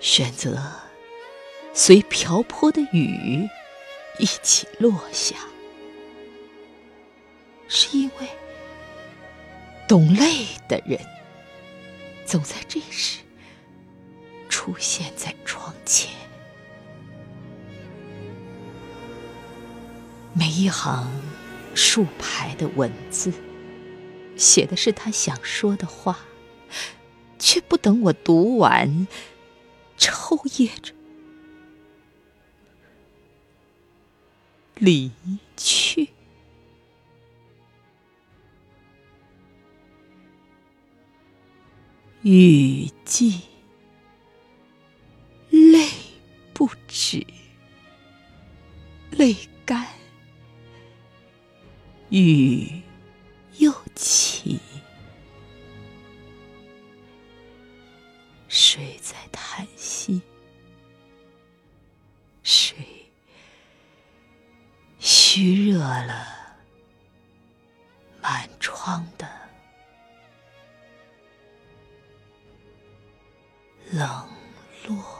选择随瓢泼的雨一起落下，是因为懂泪的人总在这时出现在窗前。每一行竖排的文字，写的是他想说的话，却不等我读完，抽噎着离去。雨季，泪不止，泪干。雨又起，谁在叹虚热了满窗的冷落？